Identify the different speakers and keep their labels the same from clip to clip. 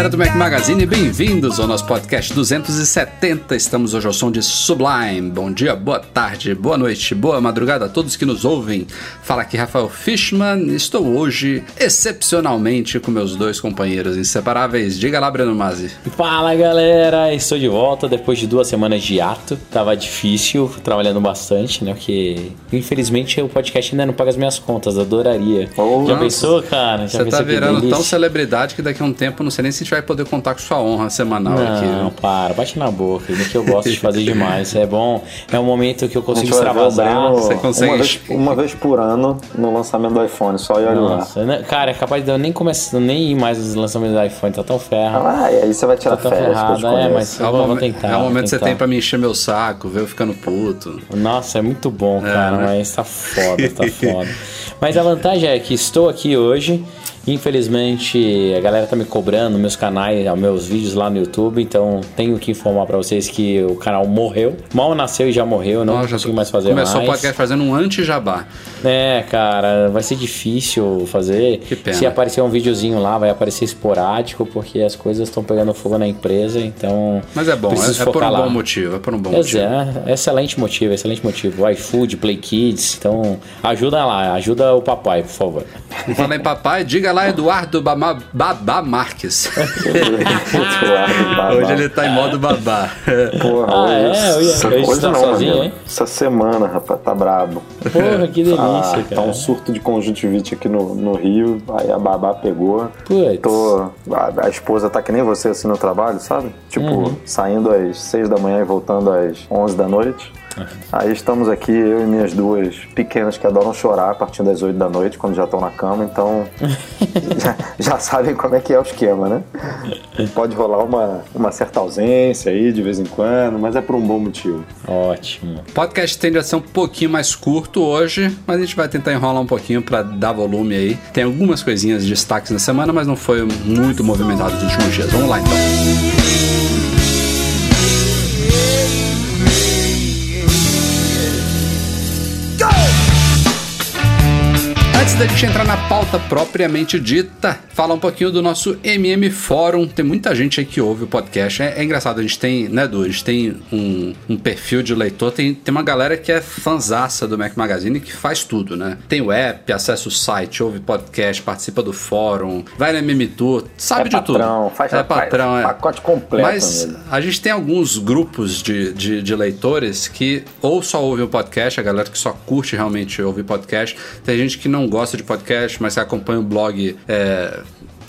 Speaker 1: Galera do Mac Magazine, bem-vindos ao nosso podcast 270. Estamos hoje ao som de Sublime. Bom dia, boa tarde, boa noite, boa madrugada a todos que nos ouvem. Fala aqui Rafael Fishman. Estou hoje excepcionalmente com meus dois companheiros inseparáveis. Diga lá, Breno Mazzi.
Speaker 2: Fala galera, estou de volta depois de duas semanas de ato. Tava difícil, trabalhando bastante, né? Porque infelizmente o podcast ainda não paga as minhas contas, adoraria.
Speaker 1: Oh,
Speaker 2: Já pensou, cara? Já
Speaker 1: Você
Speaker 2: pensou
Speaker 1: tá virando tão celebridade que daqui a um tempo não sei nem se gente vai poder contar com sua honra semanal aqui.
Speaker 2: Não, para, bate na boca, isso que eu gosto de fazer demais. É bom, é um momento que eu consigo extravasar.
Speaker 1: Você consegue-
Speaker 3: uma, vez, uma vez por ano no lançamento do iPhone, só ir olhar.
Speaker 2: Nossa, né? cara, é capaz de eu nem começar, nem ir mais nos lançamentos do iPhone, tá tão ferro.
Speaker 3: Ah, e aí você vai tirar
Speaker 2: Tá
Speaker 3: férias que eu te
Speaker 2: ferrado, é, mas-
Speaker 1: É o,
Speaker 2: Vamos
Speaker 1: momen-
Speaker 2: tentar,
Speaker 1: é o momento que você tem pra me encher meu saco, ver eu ficando puto.
Speaker 2: Nossa, é muito bom, cara,
Speaker 1: né?
Speaker 2: mas tá foda, tá foda. Mas a vantagem é que estou aqui hoje. Infelizmente, a galera tá me cobrando meus canais, meus vídeos lá no YouTube, então tenho que informar pra vocês que o canal morreu. Mal nasceu e já morreu, não
Speaker 1: Ó, já
Speaker 2: consigo mais fazer
Speaker 1: Começou
Speaker 2: mais.
Speaker 1: o podcast fazendo um anti-jabá.
Speaker 2: É, cara, vai ser difícil fazer.
Speaker 1: Que pena.
Speaker 2: Se aparecer um videozinho lá, vai aparecer esporádico, porque as coisas estão pegando fogo na empresa, então.
Speaker 1: Mas é bom, é, é por um
Speaker 2: lá.
Speaker 1: bom motivo, é por um bom motivo.
Speaker 2: é, excelente motivo, excelente motivo. iFood, Play Kids, então ajuda lá, ajuda o papai, por favor.
Speaker 1: Fala aí, papai, diga lá Eduardo Babá, Babá Marques.
Speaker 3: Eduardo Babá.
Speaker 1: Hoje ele tá em modo babá.
Speaker 3: Porra,
Speaker 2: Ah,
Speaker 3: hoje,
Speaker 2: é? Eu ia-
Speaker 3: essa-
Speaker 2: eu
Speaker 3: hoje
Speaker 2: estar
Speaker 3: não,
Speaker 2: sozinho, hein?
Speaker 3: Essa semana, rapaz, tá brabo.
Speaker 2: Porra, que delícia,
Speaker 3: Ah,
Speaker 2: cara.
Speaker 3: tá um surto de conjuntivite aqui no, no Rio, aí a babá pegou. Tô, a, a esposa tá que nem você assim no trabalho, sabe? Tipo,
Speaker 2: Uhum.
Speaker 3: saindo às 6 da manhã e voltando às 11 da noite. Aí estamos aqui, eu e minhas duas pequenas que adoram chorar a partir das 8 da noite, quando já estão na cama, então já, já sabem como é que é o esquema, né? Pode rolar uma, uma certa ausência aí de vez em quando, mas é por um bom motivo.
Speaker 2: Ótimo.
Speaker 1: O podcast tende a ser um pouquinho mais curto hoje, mas a gente vai tentar enrolar um pouquinho pra dar volume aí. Tem algumas coisinhas de destaques na semana, mas não foi muito movimentado nos últimos dias. Vamos lá então. Antes da gente entrar na pauta propriamente dita, falar um pouquinho do nosso MM Fórum. Tem muita gente aí que ouve o podcast. É, é engraçado, a gente tem, né, Du? A gente tem um, um perfil de leitor, tem, tem uma galera que é fanzaça do Mac Magazine que faz tudo, né? Tem o app, acessa o site, ouve podcast, participa do fórum, vai no MM Tour, sabe
Speaker 3: É
Speaker 1: de tudo.
Speaker 3: patrão, faz-
Speaker 1: é patrão,
Speaker 3: faz
Speaker 1: é.
Speaker 3: pacote completo,
Speaker 1: Mas
Speaker 3: amigo.
Speaker 1: a gente tem alguns grupos de, de, de leitores que ou só ouvem o podcast, a galera que só curte realmente ouvir podcast. Tem gente que não gosta de podcast, mas que acompanha o blog é,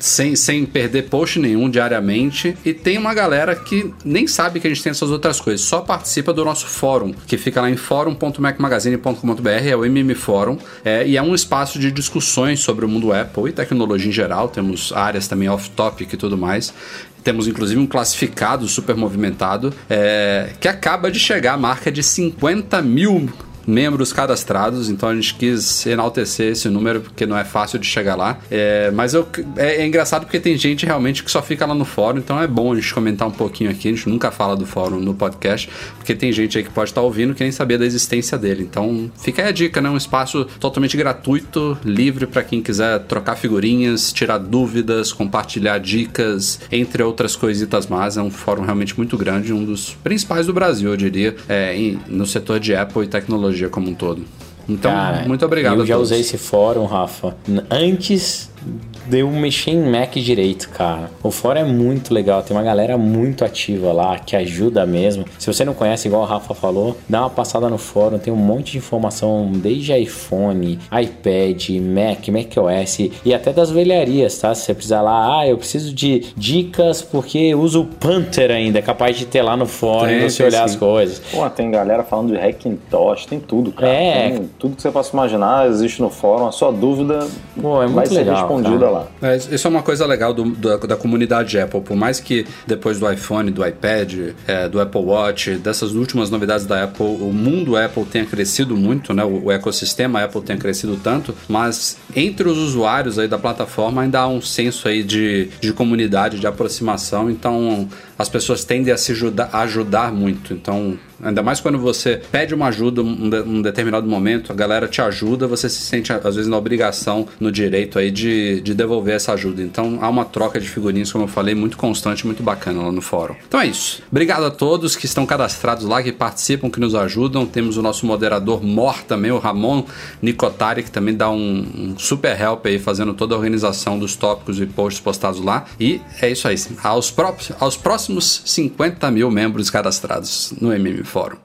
Speaker 1: sem, sem perder post nenhum diariamente. E tem uma galera que nem sabe que a gente tem essas outras coisas, só participa do nosso fórum, que fica lá em fórum.macmagazine.com.br, é o MM Fórum, é, e é um espaço de discussões sobre o mundo Apple e tecnologia em geral. Temos áreas também off-topic e tudo mais. Temos inclusive um classificado super movimentado é, que acaba de chegar à marca de 50 mil membros cadastrados, então a gente quis enaltecer esse número porque não é fácil de chegar lá. É, mas eu, é, é engraçado porque tem gente realmente que só fica lá no fórum, então é bom a gente comentar um pouquinho aqui. A gente nunca fala do fórum no podcast, porque tem gente aí que pode estar ouvindo que nem sabia da existência dele. Então fica aí a dica, né? Um espaço totalmente gratuito, livre para quem quiser trocar figurinhas, tirar dúvidas, compartilhar dicas, entre outras coisitas más. É um fórum realmente muito grande, um dos principais do Brasil, eu diria, é, em- no setor de Apple e tecnologia como um todo. Então,
Speaker 2: Cara,
Speaker 1: muito obrigado
Speaker 2: Eu já usei esse fórum, Rafa, antes de eu mexer em Mac direito, cara. O fórum é muito legal, tem uma galera muito ativa lá que ajuda mesmo. Se você não conhece, igual o Rafa falou, dá uma passada no fórum, tem um monte de informação desde iPhone, iPad, Mac, macOS e até das velharias, tá? Se você precisar lá, ah, eu preciso de dicas porque uso o Panther ainda, é capaz de ter lá no fórum
Speaker 1: Tem,
Speaker 2: e você olhar
Speaker 1: sim.
Speaker 2: as coisas.
Speaker 3: Pô, tem galera falando de Hackintosh, tem tudo, cara.
Speaker 2: É.
Speaker 3: Tem tudo que você possa imaginar existe no fórum. A sua dúvida
Speaker 2: Pô, é
Speaker 3: vai
Speaker 2: muito
Speaker 3: ser
Speaker 2: legal,
Speaker 3: respondida
Speaker 2: cara.
Speaker 3: lá.
Speaker 1: É, isso é uma coisa legal do- da, da comunidade Apple. Por mais que depois do iPhone, do iPad, é, do Apple Watch, dessas últimas novidades da Apple, o mundo Apple tenha crescido muito, né? O, o ecossistema Apple tenha crescido tanto, mas entre os usuários aí da plataforma ainda há um senso aí de, de comunidade, de aproximação. Então as pessoas tendem a se ajudar, ajudar muito. Então Ainda mais quando você pede uma ajuda um, de- um determinado momento, a galera te ajuda, você se sente, às vezes, na obrigação, no direito aí de, de devolver essa ajuda. Então há uma troca de figurinhas, como eu falei, muito constante, muito bacana lá no fórum. Então é isso. Obrigado a todos que estão cadastrados lá, que participam, que nos ajudam. Temos o nosso moderador Mor também, o Ramon Nicotari, que também dá um, um super help aí, fazendo toda a organização dos tópicos e posts postados lá. E é isso aí. Aos, pró- aos próximos 50 mil membros cadastrados no MM Fórum.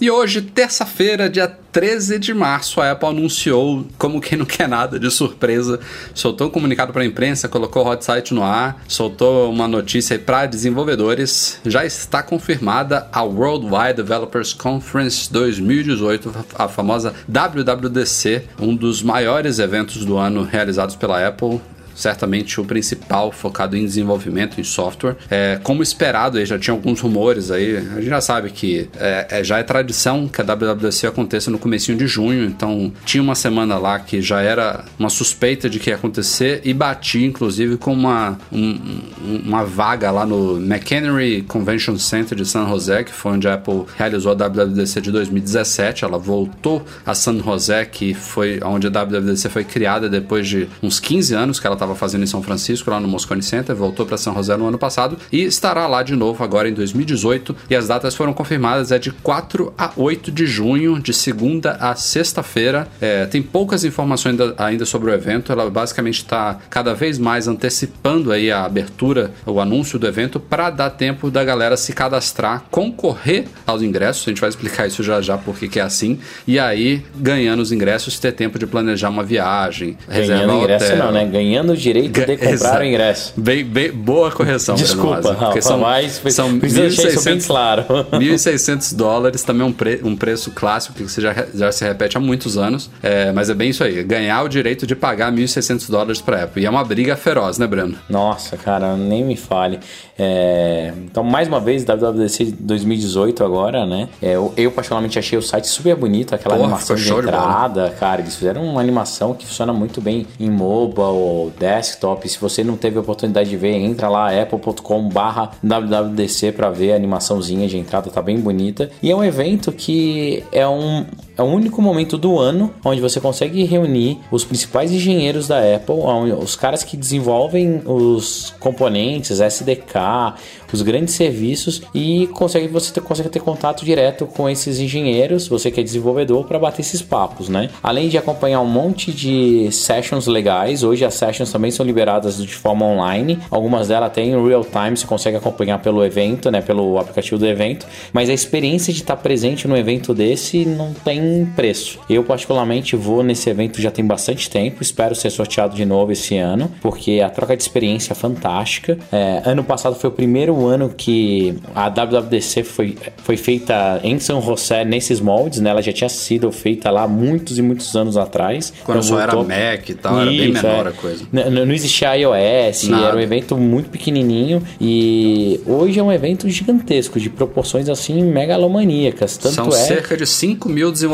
Speaker 1: E hoje, terça-feira, dia 13 de março, a Apple anunciou, como quem não quer nada, de surpresa, soltou um comunicado para a imprensa, colocou o hot site no ar, soltou uma notícia para desenvolvedores. Já está confirmada a Worldwide Developers Conference 2018, a famosa WWDC, um dos maiores eventos do ano realizados pela Apple certamente o principal focado em desenvolvimento em software. É, como esperado, aí já tinha alguns rumores aí. A gente já sabe que é, é- já é tradição que a WWDC aconteça no comecinho de junho, então tinha uma semana lá que já era uma suspeita de que ia acontecer e bati inclusive com uma, um- um- uma vaga lá no McHenry Convention Center de San José, que foi onde a Apple realizou a WWDC de 2017. Ela voltou a San José, que foi onde a WWDC foi criada depois de uns 15 anos que ela estava fazendo em São Francisco, lá no Moscone Center, voltou para São José no ano passado e estará lá de novo agora em 2018. E as datas foram confirmadas, é de 4 a 8 de junho, de segunda a sexta-feira. É, tem poucas informações ainda, sobre o evento, ela basicamente está cada vez mais antecipando aí a abertura, o anúncio do evento, para dar tempo da galera se cadastrar, concorrer aos ingressos. A gente vai explicar isso já já porque que é assim. E aí, ganhando os ingressos, ter tempo de planejar uma viagem, reservar
Speaker 2: Ganhando ingresso
Speaker 1: hotel.
Speaker 2: não, né? Ganhando o direito de comprar
Speaker 1: Exato.
Speaker 2: o ingresso.
Speaker 1: Bem, bem, boa correção.
Speaker 2: Desculpa, Rafa, mas precisa deixar isso bem claro.
Speaker 1: 1.600 dólares também é um, pre- um preço clássico que você já, já se repete há muitos anos. É, mas é bem isso aí. Ganhar o direito de pagar 1.600 dólares para Apple. E é uma briga feroz, né, Breno?
Speaker 2: Nossa, cara, nem me fale. É, Então, mais uma vez, WWDC 2018 agora, né? É, eu, eu particularmente achei o site super bonito, aquela
Speaker 1: Porra,
Speaker 2: animação de
Speaker 1: show de
Speaker 2: entrada, cara. Eles fizeram uma animação que funciona muito bem em mobile, desktop. Se você não teve a oportunidade de ver, entra lá apple.com/barra WWDC para ver a animaçãozinha de entrada, tá bem bonita. E é um evento que é um é o único momento do ano onde você consegue reunir os principais engenheiros da Apple, os caras que desenvolvem os componentes, SDK, os grandes serviços e consegue você ter, consegue ter contato direto com esses engenheiros, você que é desenvolvedor, para bater esses papos, né? Além de acompanhar um monte de sessions legais, hoje as sessions também são liberadas de forma online, algumas delas em real time, você consegue acompanhar pelo evento, né? Pelo aplicativo do evento, mas a experiência de estar presente no evento desse não tem preço. Eu particularmente vou nesse evento já tem bastante tempo, espero ser sorteado de novo esse ano, porque a troca de experiência é fantástica. É, ano passado foi o primeiro ano que a WWDC foi, foi feita em São José nesses moldes, né? Ela já tinha sido feita lá muitos e muitos anos atrás.
Speaker 1: Quando
Speaker 2: Então
Speaker 1: só era Mac e tal, era bem menor
Speaker 2: é.
Speaker 1: a coisa.
Speaker 2: N- n- Não existia iOS,
Speaker 1: Nada.
Speaker 2: era um evento muito pequenininho e hoje é um evento gigantesco, de proporções assim megalomaníacas. Tanto
Speaker 1: São
Speaker 2: é
Speaker 1: cerca de 5 mil desenvolvedores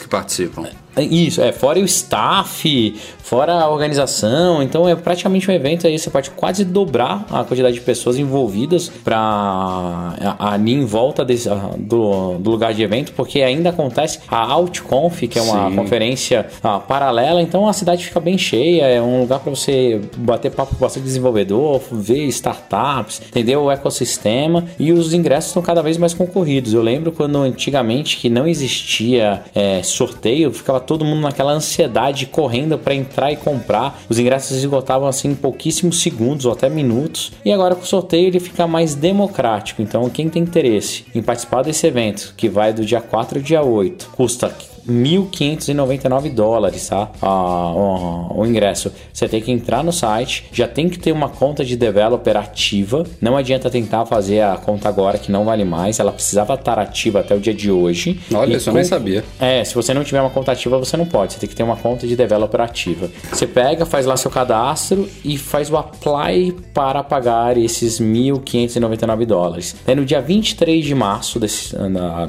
Speaker 1: que participam.
Speaker 2: Isso, é, fora o staff, fora a organização, então é praticamente um evento aí, você pode quase dobrar a quantidade de pessoas envolvidas para ali em volta desse, do, do lugar de evento, porque ainda acontece a OutConf, que é uma
Speaker 1: Sim.
Speaker 2: conferência ah, paralela, então a cidade fica bem cheia, é um lugar para você bater papo com bastante desenvolvedor, ver startups, entender o ecossistema e os ingressos estão cada vez mais concorridos. Eu lembro quando antigamente que não existia é, sorteio, ficava todo mundo naquela ansiedade correndo para entrar e comprar. Os ingressos esgotavam assim em pouquíssimos segundos ou até minutos. E agora com o sorteio ele fica mais democrático. Então quem tem interesse em participar desse evento, que vai do dia 4 ao dia 8, custa 1.599 dólares, tá? Ah, o, o, ingresso. Você tem que entrar no site, já tem que ter uma conta de developer ativa. Não adianta tentar fazer a conta agora que não vale mais. Ela precisava estar ativa até o dia de hoje.
Speaker 1: Olha, isso eu nem sabia.
Speaker 2: É, se você não tiver uma conta ativa, você não pode. Você tem que ter uma conta de developer ativa. Você pega, faz lá seu cadastro e faz o apply para pagar esses 1.599 dólares. Aí no dia 23 de março, desse,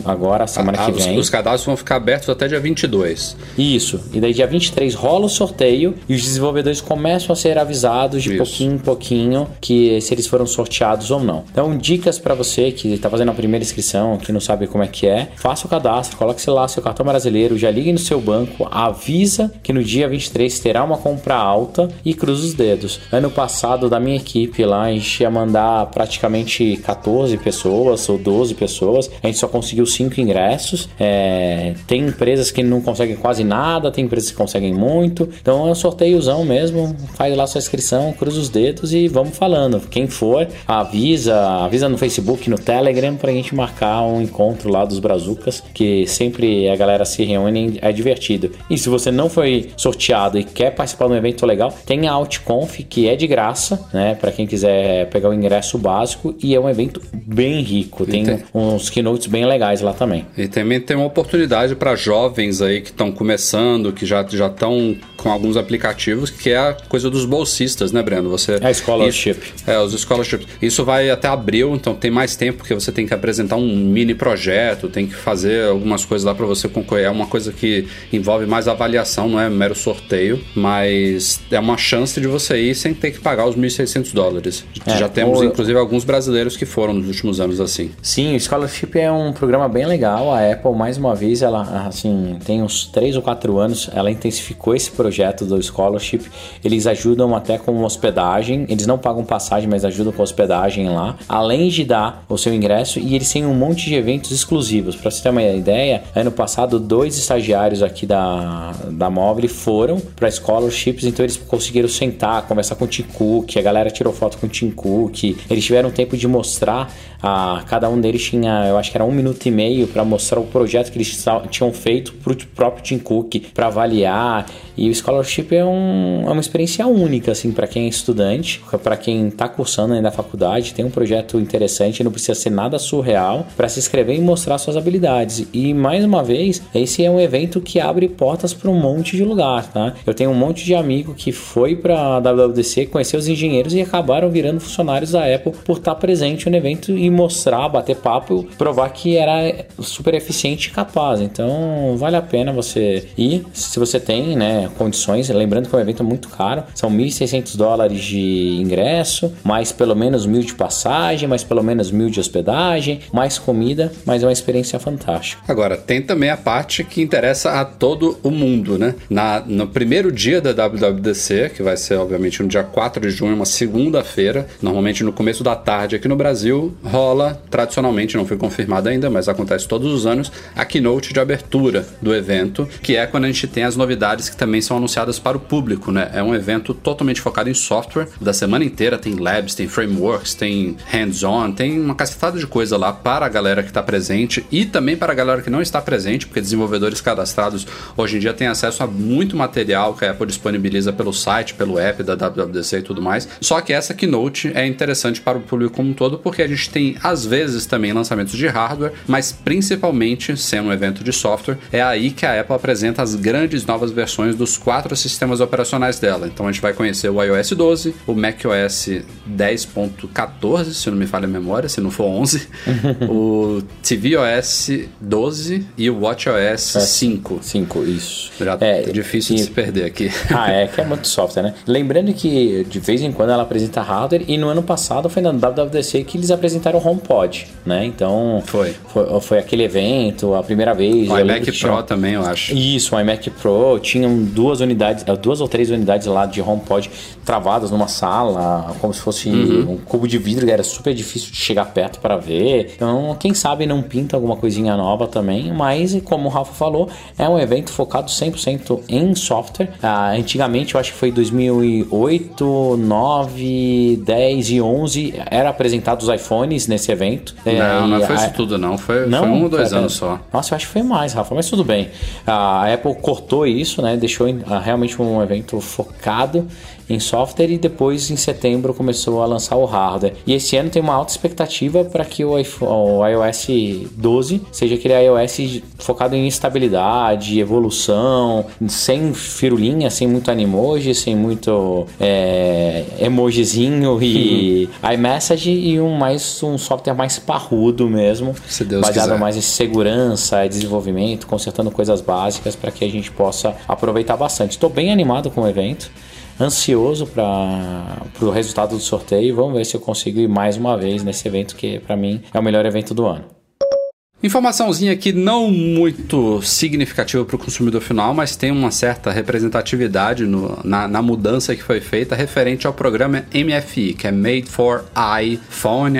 Speaker 2: agora, semana
Speaker 1: ah,
Speaker 2: que vem.
Speaker 1: Os, os cadastros vão ficar abertos até dia 22.
Speaker 2: Isso. E daí dia 23 rola o sorteio e os desenvolvedores começam a ser avisados de Isso. pouquinho em pouquinho que se eles foram sorteados ou não. Então, dicas para você que está fazendo a primeira inscrição, que não sabe como é que é, faça o cadastro, coloque lá seu cartão brasileiro, já ligue no seu banco, avisa que no dia 23 terá uma compra alta e cruza os dedos. Ano passado, da minha equipe lá, a gente ia mandar praticamente 14 pessoas ou 12 pessoas, a gente só conseguiu 5 ingressos. É, tem empresas empresas que não conseguem quase nada, tem empresas que conseguem muito. Então é um sorteiozão mesmo. Faz lá sua inscrição, cruza os dedos e vamos falando. Quem for, avisa, avisa no Facebook, no Telegram pra gente marcar um encontro lá dos Brazucas, que sempre a galera se reúne, é divertido. E se você não foi sorteado e quer participar de um evento legal, tem a OutConf, que é de graça, né, para quem quiser pegar o ingresso básico e é um evento bem rico. Tem, tem, uns keynotes bem legais lá também.
Speaker 1: E também tem uma oportunidade para jovens jovens aí que estão começando, que já já estão com alguns aplicativos, que é a coisa dos bolsistas, né, Breno? Você
Speaker 2: é scholarship.
Speaker 1: Isso, é, os scholarships. Isso vai até abril, então tem mais tempo porque você tem que apresentar um mini projeto, tem que fazer algumas coisas lá para você concorrer. É uma coisa que envolve mais avaliação, não é mero sorteio, mas é uma chance de você ir sem ter que pagar os 1.600 dólares. É, já temos, inclusive, alguns brasileiros que foram nos últimos anos assim.
Speaker 2: Sim, o Scholarship é um programa bem legal. A Apple, mais uma vez, ela, assim, tem uns 3 ou 4 anos, ela intensificou esse projeto do scholarship. Eles ajudam até com hospedagem, eles não pagam passagem, mas ajudam com hospedagem lá, além de dar o seu ingresso e eles têm um monte de eventos exclusivos. Para você ter uma ideia, ano passado dois estagiários aqui da, da Mobile foram para scholarships, então eles conseguiram sentar, conversar com o Tim Cook, a galera tirou foto com o Tim Cook, eles tiveram tempo de mostrar a cada um deles tinha, eu acho que era um minuto e meio para mostrar o projeto que eles tinham feito para o próprio Tim Cook para avaliar. E o scholarship é, um, é uma experiência única assim para quem é estudante, para quem está cursando ainda a faculdade, tem um projeto interessante, não precisa ser nada surreal para se inscrever e mostrar suas habilidades. E mais uma vez, esse é um evento que abre portas para um monte de lugar, tá? Eu tenho um monte de amigo que foi para a WWDC, conheceu os engenheiros e acabaram virando funcionários da Apple por estar presente no evento e mostrar, bater papo, provar que era super eficiente e capaz. Então, vale a pena você ir, se você tem, né, condições. Lembrando que é um evento muito caro, são 1.600 dólares de ingresso, mais pelo menos mil de passagem, mais pelo menos mil de hospedagem, mais comida, mas é uma experiência fantástica.
Speaker 1: Agora, tem também a parte que interessa a todo o mundo, né? Na, no primeiro dia da WWDC, que vai ser obviamente no dia 4 de junho, uma segunda-feira, normalmente no começo da tarde aqui no Brasil, rola, tradicionalmente, não foi confirmado ainda, mas acontece todos os anos, a keynote de abertura do evento, que é quando a gente tem as novidades que também são anunciadas para o público, né? É um evento totalmente focado em software, da semana inteira tem labs, tem frameworks, tem hands-on, tem uma cacetada de coisa lá para a galera que está presente e também para a galera que não está presente, porque desenvolvedores cadastrados hoje em dia têm acesso a muito material que a Apple disponibiliza pelo site, pelo app da WWDC e tudo mais. Só que essa keynote é interessante para o público como um todo, porque a gente tem às vezes também lançamentos de hardware, mas principalmente sendo um evento de software, é aí que a Apple apresenta as grandes novas versões dos quatro sistemas operacionais dela. Então a gente vai conhecer o iOS 12, o macOS 10.14, se não me falha a memória, se não for 11, o tvOS 12 e o watchOS 5.
Speaker 2: 5, isso.
Speaker 1: Já é, é difícil de se perder aqui.
Speaker 2: Ah, é, que é muito software, né? Lembrando que de vez em quando ela apresenta hardware e no ano passado foi na WWDC que eles apresentaram HomePod, né? Então
Speaker 1: foi.
Speaker 2: foi, foi aquele evento, a primeira vez.
Speaker 1: O iMac Pro tinha... também, eu acho.
Speaker 2: Isso, o iMac Pro tinham duas duas unidades, eh, duas ou três unidades lá de HomePod travadas numa sala, como se fosse uhum. um cubo de vidro que era super difícil de chegar perto para ver. Então, quem sabe não pinta alguma coisinha nova também, mas como o Rafa falou, é um evento focado 100% em software. Ah, antigamente, eu acho que foi 2008, 9, 10 e 11 era apresentado os iPhones nesse evento.
Speaker 1: Não, é, não foi a... isso tudo não, foi, não, foi um ou dois anos só.
Speaker 2: Nossa, eu acho que foi mais, Rafa, mas tudo bem. A Apple cortou isso, né? Deixou realmente um evento focado em software e depois em setembro começou a lançar o hardware. E esse ano tem uma alta expectativa para que o, iPhone, o iOS 12 seja aquele iOS focado em estabilidade, evolução, sem firulinha, sem muito animoji, sem muito é, emojizinho e uhum. iMessage e um mais um software mais parrudo mesmo, baseado
Speaker 1: quiser.
Speaker 2: mais em segurança, desenvolvimento, consertando coisas básicas para que a gente possa aproveitar bastante. Estou bem animado com o evento ansioso para o resultado do sorteio. Vamos ver se eu consigo ir mais uma vez nesse evento que para mim é o melhor evento do ano.
Speaker 1: Informaçãozinha aqui não muito significativa para o consumidor final, mas tem uma certa representatividade no, na, na, mudança que foi feita referente ao programa MFI, que é Made for iPhone,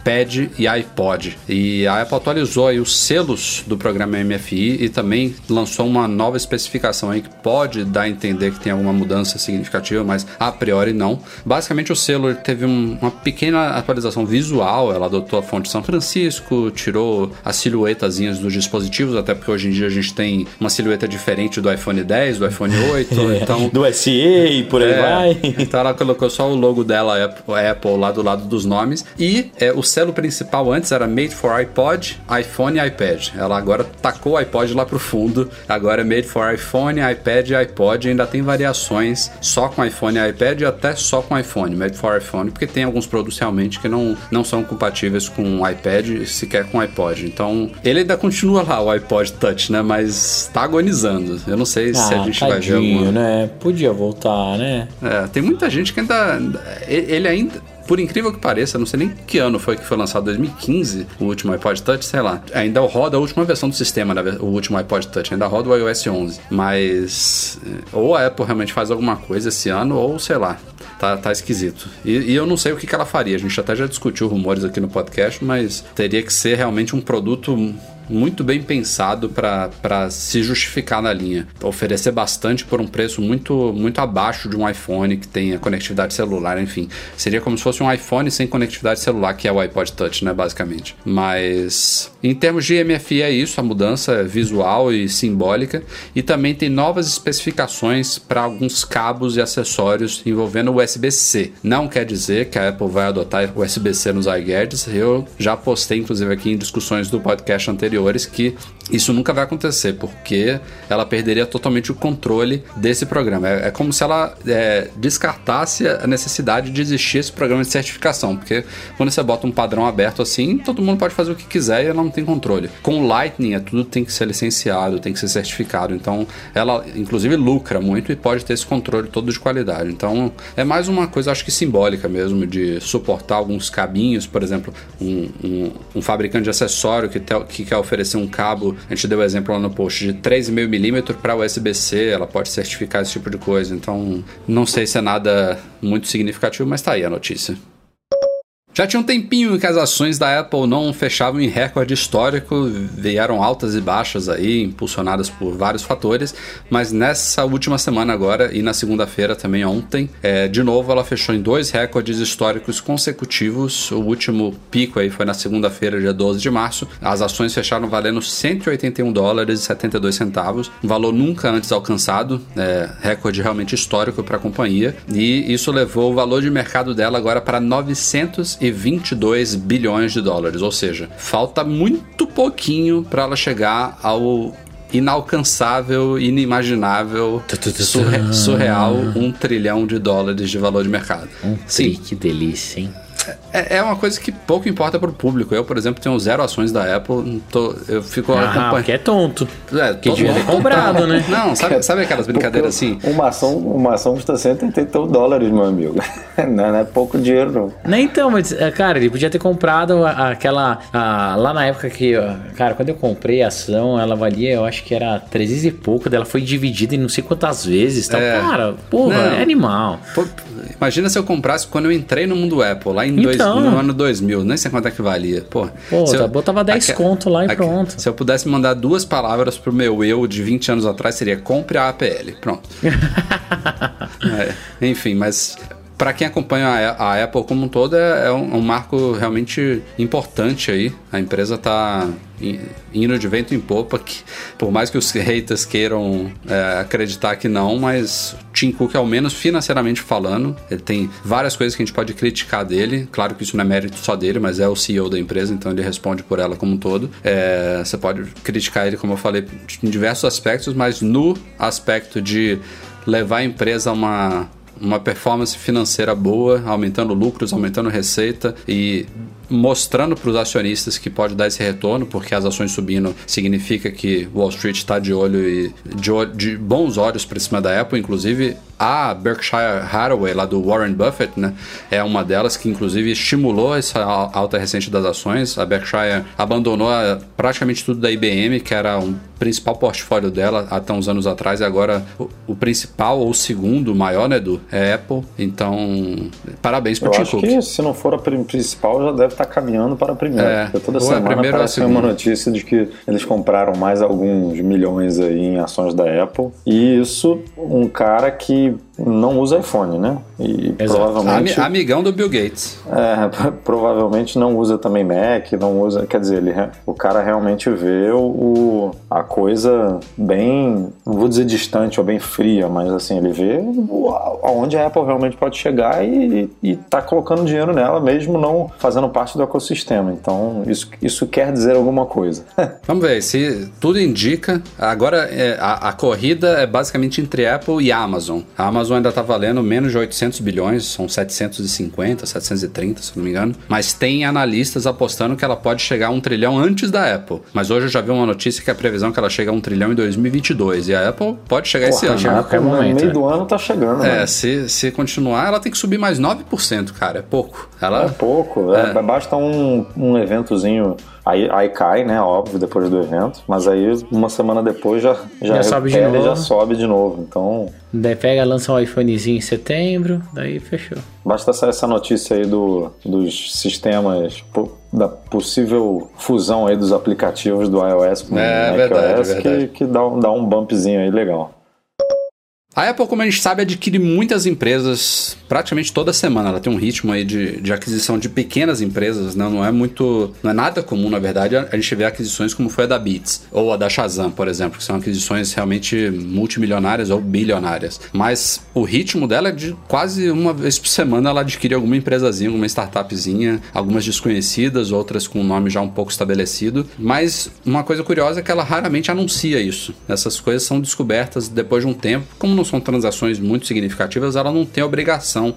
Speaker 1: iPad e iPod. E a Apple atualizou aí os selos do programa MFI e também lançou uma nova especificação aí que pode dar a entender que tem alguma mudança significativa, mas a priori não. Basicamente o selo teve um, uma pequena atualização visual, ela adotou a fonte São Francisco, tirou as silhuetazinhas dos dispositivos, até porque hoje em dia a gente tem uma silhueta diferente do iPhone 10, do iPhone 8, então...
Speaker 2: do SE e por aí é, vai.
Speaker 1: Então ela colocou só o logo dela, Apple, lá do lado dos nomes, e é, o selo principal antes era Made for iPod, iPhone e iPad. Ela agora tacou o iPod lá pro fundo. Agora é Made for iPhone, iPad e iPod. Ainda tem variações só com iPhone e iPad e até só com iPhone, Made for iPhone, porque tem alguns produtos realmente que não, não são compatíveis com o iPad, sequer com o iPod. Então, ele ainda continua lá, o iPod Touch, né? Mas tá agonizando. Eu não sei ah, se a ah, gente tadinho, vai ver alguma...
Speaker 2: né? Podia voltar, né?
Speaker 1: É, tem muita gente que ainda... Ele ainda por incrível que pareça, não sei nem que ano foi que foi lançado, 2015, o último iPod Touch, sei lá. Ainda roda a última versão do sistema, né, o último iPod Touch, ainda roda o iOS 11. Mas eh, ou a Apple realmente faz alguma coisa esse ano, ou sei lá, tá, tá esquisito. E, e, eu não sei o que, que ela faria. A gente até já discutiu rumores aqui no podcast, mas teria que ser realmente um produto muito bem pensado para se justificar na linha. Oferecer bastante por um preço muito, muito abaixo de um iPhone que tenha conectividade celular, enfim. Seria como se fosse um iPhone sem conectividade celular, que é o iPod Touch, né, basicamente. Mas em termos de MFI é isso, a mudança é visual e simbólica. E também tem novas especificações para alguns cabos e acessórios envolvendo USB-C. Não quer dizer que a Apple vai adotar USB-C nos iGadgets. Eu já postei, inclusive, aqui em discussões do podcast anterior anteriores que isso nunca vai acontecer, porque ela perderia totalmente o controle desse programa. É, é como se ela é, descartasse a necessidade de existir esse programa de certificação, porque quando você bota um padrão aberto assim, todo mundo pode fazer o que quiser e ela não tem controle. Com o Lightning, é, tudo tem que ser licenciado, tem que ser certificado. Então, ela, inclusive, lucra muito e pode ter esse controle todo de qualidade. Então, é mais uma coisa, acho que simbólica mesmo, de suportar alguns cabinhos, por exemplo, um, um, um fabricante de acessório que, te, que quer oferecer um cabo, a gente deu o exemplo lá no post, de 3,5mm para USB-C, ela pode certificar esse tipo de coisa. Então, não sei se é nada muito significativo, mas tá aí a notícia. Já tinha um tempinho que as ações da Apple não fechavam em recorde histórico, vieram altas e baixas aí, impulsionadas por vários fatores, mas nessa última semana agora e na segunda-feira também ontem, é, de novo ela fechou em dois recordes históricos consecutivos. O último pico aí foi na segunda-feira, dia 12 de março. As ações fecharam valendo 181 dólares e 72 centavos, valor nunca antes alcançado, é, recorde realmente histórico para a companhia, e isso levou o valor de mercado dela agora para 900 e 22 bilhões de dólares, ou seja, falta muito pouquinho para ela chegar ao inalcançável, inimaginável, surre surreal, um trilhão de dólares de valor de mercado.
Speaker 2: Um Sim. que delícia, hein?
Speaker 1: É, é uma coisa que pouco importa pro público. Eu, por exemplo, tenho zero ações da Apple. Tô, eu fico
Speaker 2: Ah,
Speaker 1: acompanhando.
Speaker 2: porque é tonto.
Speaker 1: É,
Speaker 2: Que devia ter comprado, né?
Speaker 1: Não, sabe, sabe aquelas brincadeiras assim?
Speaker 3: Uma ação, uma ação custa 181 dólares, meu amigo. Não, não é pouco dinheiro, não.
Speaker 2: Não, então, mas, é, cara, ele podia ter comprado aquela. a- lá na época que. Cara, quando eu comprei a ação, ela valia, eu acho que era 300 e pouco, dela foi dividida em não sei quantas vezes.
Speaker 1: É.
Speaker 2: Cara, porra,
Speaker 1: Não.
Speaker 2: é animal.
Speaker 1: Pô, imagina se eu comprasse quando eu entrei no mundo Apple, lá em dois,
Speaker 2: Então.
Speaker 1: no ano 2000. Nem sei quanto é que valia. Pô,
Speaker 2: Pô,
Speaker 1: se
Speaker 2: tá- botava 10 conto lá e pronto.
Speaker 1: Se eu pudesse mandar duas palavras pro meu eu de 20 anos atrás, seria compre a APL. Pronto. É, enfim, mas para quem acompanha a, a Apple como um todo, é, é um, um marco realmente importante aí. A empresa tá in- indo de vento em popa, que, por mais que os haters queiram é, acreditar que não, mas Tim Cook, ao menos financeiramente falando, ele tem várias coisas que a gente pode criticar dele. Claro que isso não é mérito só dele, mas é o CEO da empresa, então ele responde por ela como um todo. É, você pode criticar ele, como eu falei, em diversos aspectos, mas no aspecto de levar a empresa a uma uma performance financeira boa, aumentando lucros, aumentando receita e mostrando para os acionistas que pode dar esse retorno, porque as ações subindo significa que Wall Street está de olho e de, olho- de bons olhos para cima da Apple, inclusive a Berkshire Hathaway, lá do Warren Buffett, né, é uma delas que inclusive estimulou essa al- alta recente das ações. A Berkshire abandonou a- praticamente tudo da IBM, que era um principal portfólio dela até uns anos atrás, e agora o, o principal ou o segundo maior, né, Edu, é Apple. Então, parabéns pro
Speaker 3: Eu
Speaker 1: Tim
Speaker 3: acho
Speaker 1: Cook.
Speaker 3: que se não for a principal, já deve estar caminhando para a primeira.
Speaker 1: É.
Speaker 3: Porque toda
Speaker 1: Ou é
Speaker 3: semana
Speaker 1: primeira a
Speaker 3: aparece uma notícia de que eles compraram mais alguns milhões aí em ações da Apple. E isso, um cara que não usa iPhone, né? E
Speaker 2: Exato.
Speaker 3: provavelmente...
Speaker 1: Ami- amigão do Bill Gates.
Speaker 3: É, provavelmente não usa também Mac, não usa. Quer dizer, ele, o cara realmente vê o, o- a coisa bem, não vou dizer distante ou bem fria, mas assim, ele vê aonde a Apple realmente pode chegar e, e tá colocando dinheiro nela, mesmo não fazendo parte do ecossistema. Então, isso, isso quer dizer alguma coisa.
Speaker 1: Vamos ver, se tudo indica. Agora é, a, a corrida é basicamente entre Apple e Amazon. A Amazon ainda está valendo menos de 800 bilhões, são 750, 730, se não me engano. Mas tem analistas apostando que ela pode chegar a um trilhão antes da Apple. Mas hoje eu já vi uma notícia que a previsão é que ela chega a um trilhão em 2022. E a Apple pode chegar esse
Speaker 3: Porra,
Speaker 1: ano.
Speaker 2: já-
Speaker 3: a
Speaker 2: qualquer
Speaker 3: Apple, no meio
Speaker 2: é.
Speaker 3: do ano tá chegando,
Speaker 1: É,
Speaker 3: né?
Speaker 1: se, se continuar, ela tem que subir mais 9%, cara. É pouco. Ela,
Speaker 3: É pouco, é, basta um, um eventozinho. Aí, aí cai, né? Óbvio, depois do evento. Mas aí uma semana depois já, já,
Speaker 2: Já sobe de
Speaker 3: e já
Speaker 2: novo.
Speaker 3: sobe de novo. Então
Speaker 2: Daí pega, lança um iPhonezinho em setembro, daí fechou.
Speaker 3: basta sair essa notícia aí do, dos sistemas, po- da possível fusão aí dos aplicativos do iOS com
Speaker 1: É,
Speaker 3: o
Speaker 1: verdade,
Speaker 3: macOS
Speaker 1: verdade.
Speaker 3: que, que dá, um- dá um bumpzinho aí legal.
Speaker 1: A Apple, como a gente sabe, adquire muitas empresas praticamente toda semana. Ela tem um ritmo aí de, de aquisição de pequenas empresas, né? não é muito. não é nada comum, na verdade, a gente vê aquisições como foi a da Beats ou a da Shazam, por exemplo, que são aquisições realmente multimilionárias ou bilionárias. Mas o ritmo dela é de quase uma vez por semana ela adquire alguma empresazinha, alguma startupzinha, algumas desconhecidas, outras com um nome já um pouco estabelecido. Mas uma coisa curiosa é que ela raramente anuncia isso. Essas coisas são descobertas depois de um tempo. Como não são transações muito significativas, ela não tem obrigação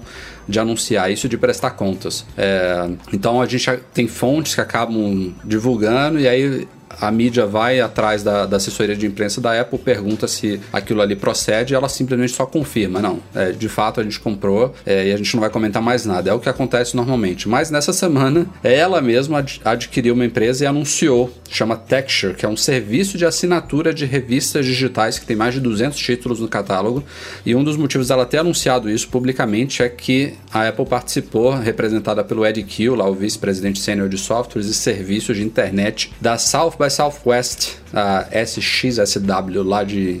Speaker 1: de anunciar isso, de prestar contas. É, então a gente tem fontes que acabam divulgando e aí a mídia vai atrás da, da assessoria de imprensa da Apple, pergunta se aquilo ali procede e ela simplesmente só confirma. Não, é, de fato a gente comprou é, e a gente não vai comentar mais nada. É o que acontece normalmente. Mas nessa semana, ela mesma ad- adquiriu uma empresa e anunciou, chama Texture, que é um serviço de assinatura de revistas digitais que tem mais de 200 títulos no catálogo. E um dos motivos dela ter anunciado isso publicamente é que a Apple participou, representada pelo Ed Kill, lá o vice-presidente sênior de softwares e serviços de internet da South by Southwest, a SXSW, lá de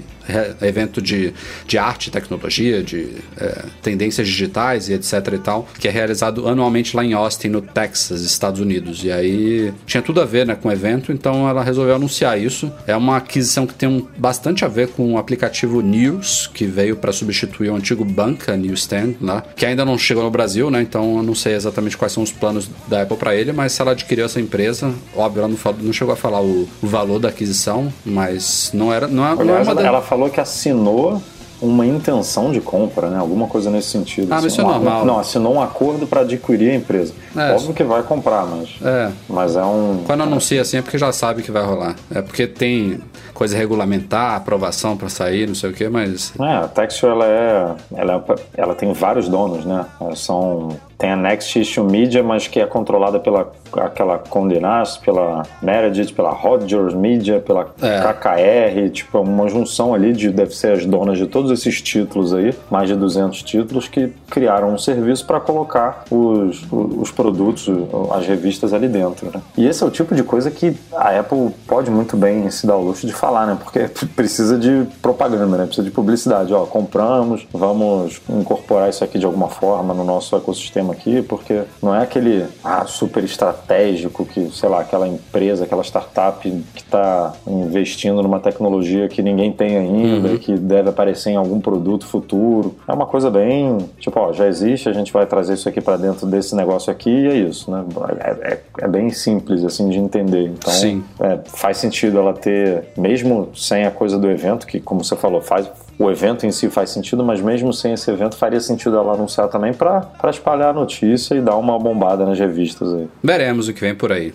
Speaker 1: evento de, de arte e tecnologia, de é, tendências digitais e etc e tal, que é realizado anualmente lá em Austin, no Texas, Estados Unidos. E aí tinha tudo a ver né, com o evento, então ela resolveu anunciar isso. É uma aquisição que tem um, bastante a ver com o aplicativo News, que veio para substituir o antigo Banca Newsstand, lá, que ainda não chegou no Brasil, né? Então eu não sei exatamente quais são os planos da Apple para ele, mas se ela adquiriu essa empresa, óbvio, ela não, falou- não chegou a falar o, o valor da aquisição, mas não era, não é, não é uma
Speaker 3: ela,
Speaker 1: da-
Speaker 3: ela falou que assinou uma intenção de compra, né? Alguma coisa nesse sentido.
Speaker 1: Ah, mas isso é
Speaker 3: um,
Speaker 1: normal.
Speaker 3: Não, assinou um acordo para adquirir a empresa.
Speaker 1: É.
Speaker 3: Óbvio que vai comprar, mas
Speaker 1: É.
Speaker 3: mas é um
Speaker 1: Quando anuncia assim é porque já sabe que vai rolar. É porque tem coisa regulamentar, aprovação pra sair, não sei o que, mas.
Speaker 3: É, a Texture ela é, ela é- ela tem vários donos, né? É, São tem a Next Issue Media, mas que é controlada pela aquela Condé Nast, pela Meredith, pela Rogers Media, pela
Speaker 1: É.
Speaker 3: KKR, tipo é uma junção ali de deve ser as donas de todos esses títulos aí, mais de 200 títulos que criaram um serviço para colocar os, os produtos, as revistas ali dentro, né? E esse é o tipo de coisa que a Apple pode muito bem se dar o luxo de falar, né? Porque precisa de propaganda, né? Precisa de publicidade. Ó, compramos, vamos incorporar isso aqui de alguma forma no nosso ecossistema aqui, porque não é aquele ah, super estratégico que, sei lá, aquela empresa, aquela startup que está investindo numa tecnologia que ninguém tem ainda e que deve aparecer em algum produto futuro. É uma coisa bem, tipo, ó, já existe, a gente vai trazer isso aqui para dentro desse negócio aqui e é isso, né? É, é- é bem simples, assim, de entender. Então,
Speaker 1: Sim.
Speaker 3: é, faz sentido ela ter, mesmo sem a coisa do evento, que como você falou, faz o evento em si faz sentido, mas mesmo sem esse evento faria sentido ela anunciar também para espalhar a notícia e dar uma bombada nas revistas aí.
Speaker 1: Veremos o que vem por aí.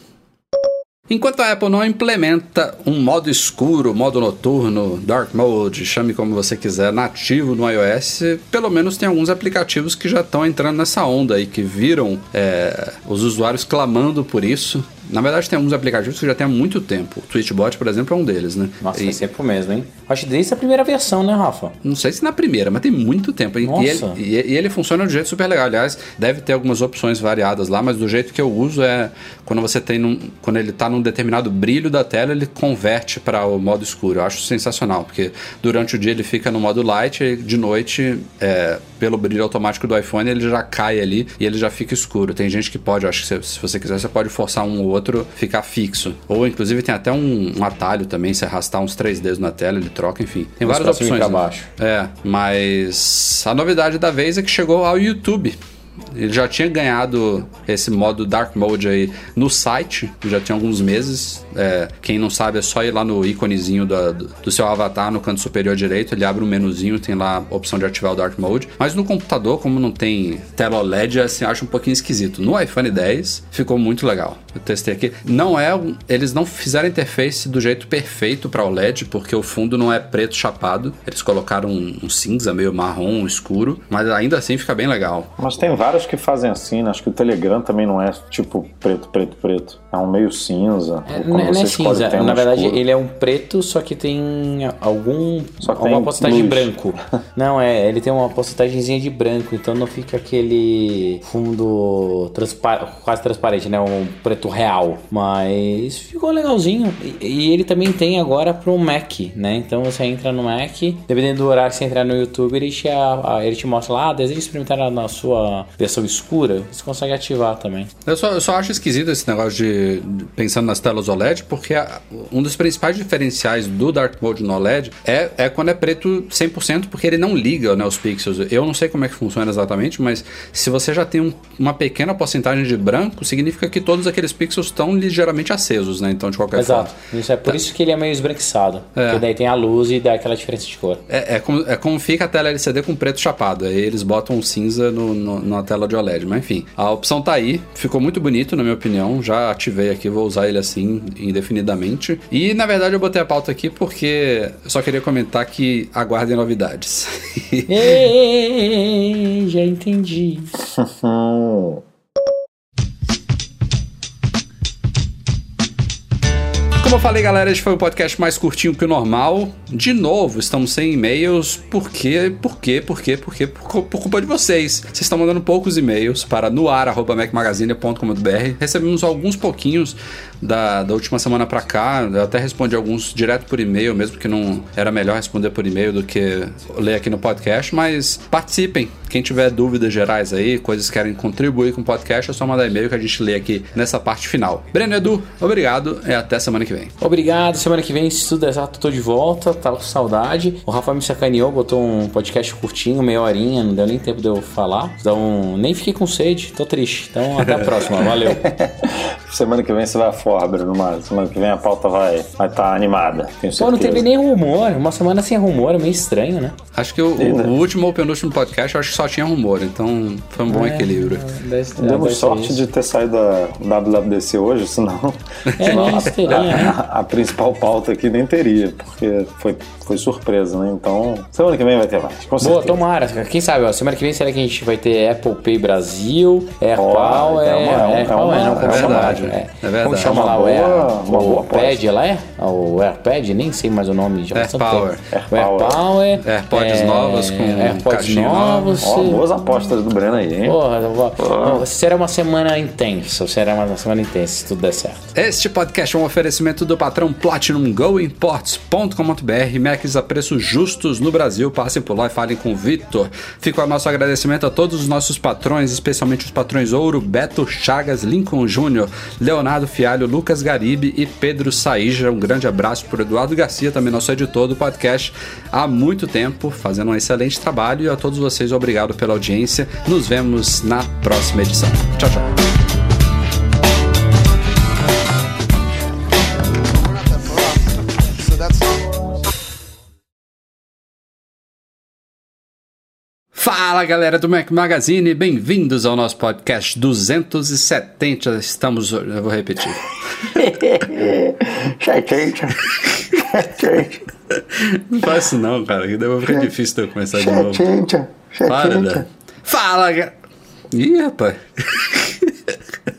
Speaker 1: Enquanto a Apple não implementa um modo escuro, modo noturno, dark mode, chame como você quiser, nativo no iOS, pelo menos tem alguns aplicativos que já estão entrando nessa onda aí, que viram é, os usuários clamando por isso. Na verdade, tem alguns aplicativos que já tem há muito tempo. O Twitchbot, por exemplo, é um deles, né?
Speaker 2: Nossa,
Speaker 1: E-
Speaker 2: ser pro mesmo, hein? Acho que desde a primeira versão, né, Rafa?
Speaker 1: Não sei se na primeira, mas tem muito tempo.
Speaker 2: Nossa.
Speaker 1: E, ele, e- e ele funciona de um jeito super legal. Aliás, deve ter algumas opções variadas lá, mas do jeito que eu uso é quando você tem num, quando ele está num determinado brilho da tela, ele converte para o modo escuro. Eu acho sensacional, porque durante o dia ele fica no modo light e de noite, é, pelo brilho automático do iPhone, ele já cai ali e ele já fica escuro. Tem gente que pode, acho que se, se você quiser, você pode forçar um ou outro ficar fixo. Ou inclusive tem até um, um atalho também, se arrastar uns três dedos na tela, ele troca, enfim. Tem
Speaker 2: Mas
Speaker 1: várias opções.
Speaker 2: pra
Speaker 1: né?
Speaker 2: baixo.
Speaker 1: É, mas a novidade da vez é que chegou ao YouTube. Ele já tinha ganhado esse modo Dark Mode aí no site, já tinha alguns meses. É, quem não sabe é só ir lá no íconezinho do, do seu avatar no canto superior direito, ele abre um menuzinho, tem lá a opção de ativar o Dark Mode. Mas no computador, como não tem tela OLED, assim, acho um pouquinho esquisito. No iPhone 10 ficou muito legal. Eu testei aqui. Não é, um- eles não fizeram a interface do jeito perfeito para OLED, porque o fundo não é preto chapado. Eles colocaram um, um cinza meio marrom escuro, mas ainda assim fica bem legal.
Speaker 3: Mas tem vários que fazem assim, né? Acho que o Telegram também não é tipo preto, preto, preto. É um meio cinza.
Speaker 2: É, não é cinza.
Speaker 3: tem um
Speaker 2: Na verdade,
Speaker 3: escuro.
Speaker 2: ele é um preto, só que tem algum.
Speaker 3: Só que
Speaker 2: alguma
Speaker 3: tem
Speaker 2: porcentagem de branco. Não, é, ele tem uma porcentagemzinha de branco, então não fica aquele fundo transpa- quase transparente, né? Um preto real. Mas ficou legalzinho. E, e ele também tem agora pro Mac, né? Então você entra no Mac, dependendo do horário que você entrar no YouTube, ele te, ele te mostra lá, ah, deseja experimentar na sua versão escura, você consegue ativar também.
Speaker 1: Eu só, eu só acho esquisito esse negócio de, de- pensando nas telas OLED, porque a- um dos principais diferenciais do Dark Mode no OLED é, é quando é preto 100%, porque ele não liga né, os pixels. Eu não sei como é que funciona exatamente, mas se você já tem um- uma pequena porcentagem de branco, significa que todos aqueles pixels estão ligeiramente acesos, né? Então, de qualquer
Speaker 2: Exato.
Speaker 1: forma.
Speaker 2: Isso é por isso que ele é meio esbranquiçado.
Speaker 1: É.
Speaker 2: Porque daí tem a luz e dá aquela diferença de cor.
Speaker 1: É, é, como, é como fica a tela LCD com preto chapado. Aí eles botam um cinza no, no- na tela de OLED. Mas enfim, a opção tá aí. Ficou muito bonito, na minha opinião. Já ativei aqui, vou usar ele assim indefinidamente. E na verdade eu botei a pauta aqui porque eu só queria comentar que aguardem novidades.
Speaker 2: Ei, já entendi.
Speaker 1: Como eu falei, galera, este foi o podcast mais curtinho que o normal. De novo, estamos sem e-mails. Por quê? Por quê? Por quê? Por quê? Por, por culpa de vocês. Vocês estão mandando poucos e-mails para noar.mecmagazine.com.br. Recebemos alguns pouquinhos da, da última semana para cá. Eu até respondi alguns direto por e-mail, mesmo que não era melhor responder por e-mail do que ler aqui no podcast. Mas participem. Quem tiver dúvidas gerais aí, coisas que querem contribuir com o podcast, é só mandar e-mail que a gente lê aqui nessa parte final. Breno Edu, obrigado e até semana que vem.
Speaker 2: Obrigado. Semana que vem, se tudo der certo, tô de volta. Tava com saudade. O Rafa me sacaneou, botou um podcast curtinho, meia horinha. Não deu nem tempo de eu falar. Então, nem fiquei com sede. Tô triste. Então, até a próxima. Valeu.
Speaker 3: semana que vem você vai a Forbra, no mais. Semana que vem a pauta vai estar vai tá animada. Tenho
Speaker 2: Pô, não teve nem rumor. Uma semana sem rumor é meio estranho, né?
Speaker 1: Acho que o, o, o último ou penúltimo podcast eu acho que só tinha rumor, então foi um bom equilíbrio.
Speaker 2: Deve- deve
Speaker 3: Demos sorte de ter saído da WWDC hoje, senão,
Speaker 2: É,
Speaker 3: a,
Speaker 2: teria, né?
Speaker 3: a- a principal pauta aqui nem teria, porque foi, foi surpresa, né? Então, semana que vem vai ter mais, com
Speaker 2: Boa,
Speaker 3: certeza.
Speaker 2: tomara. Quem sabe, ó, semana que vem será que a gente vai ter Apple Pay Brasil, AirPal,
Speaker 3: Ó,
Speaker 2: é,
Speaker 3: é uma- é uma-
Speaker 2: AirPal, é, não, como
Speaker 1: é
Speaker 2: chama lá?
Speaker 1: Verdade,
Speaker 2: É.
Speaker 1: é verdade.
Speaker 2: Como chama
Speaker 3: É
Speaker 2: lá o,
Speaker 3: boa-
Speaker 2: Air, o
Speaker 3: aposta.
Speaker 2: Pad lá é? O AirPad, nem sei mais o nome. Já
Speaker 1: AirPower.
Speaker 2: O AirPower.
Speaker 1: AirPods
Speaker 2: é,
Speaker 1: novos com
Speaker 2: AirPods
Speaker 1: caixinha
Speaker 2: novos.
Speaker 3: Ó, boas apostas do Breno aí, hein?
Speaker 2: Porra, vou- será uma semana intensa, será uma semana intensa se tudo der certo.
Speaker 1: Este podcast é um oferecimento do patrão Platinum Go Imports.com.br, Macs a preços justos no Brasil. Passem por lá e falem com o Vitor. Fica o nosso agradecimento a todos os nossos patrões, especialmente os patrões Ouro, Beto Chagas, Lincoln Júnior, Leonardo Fialho, Lucas Garibe e Pedro Saíja. Um grande abraço por Eduardo Garcia, também nosso editor do podcast há muito tempo, fazendo um excelente trabalho. E a todos vocês, obrigado pela audiência. Nos vemos na próxima edição. Tchau, tchau. Fala galera do Mac Magazine, bem-vindos ao nosso podcast 270. Estamos. Eu vou repetir. Não faz isso não, cara, que vai ficar difícil de eu começar de novo. Para, Dan. Fala, ga- Ih, rapaz.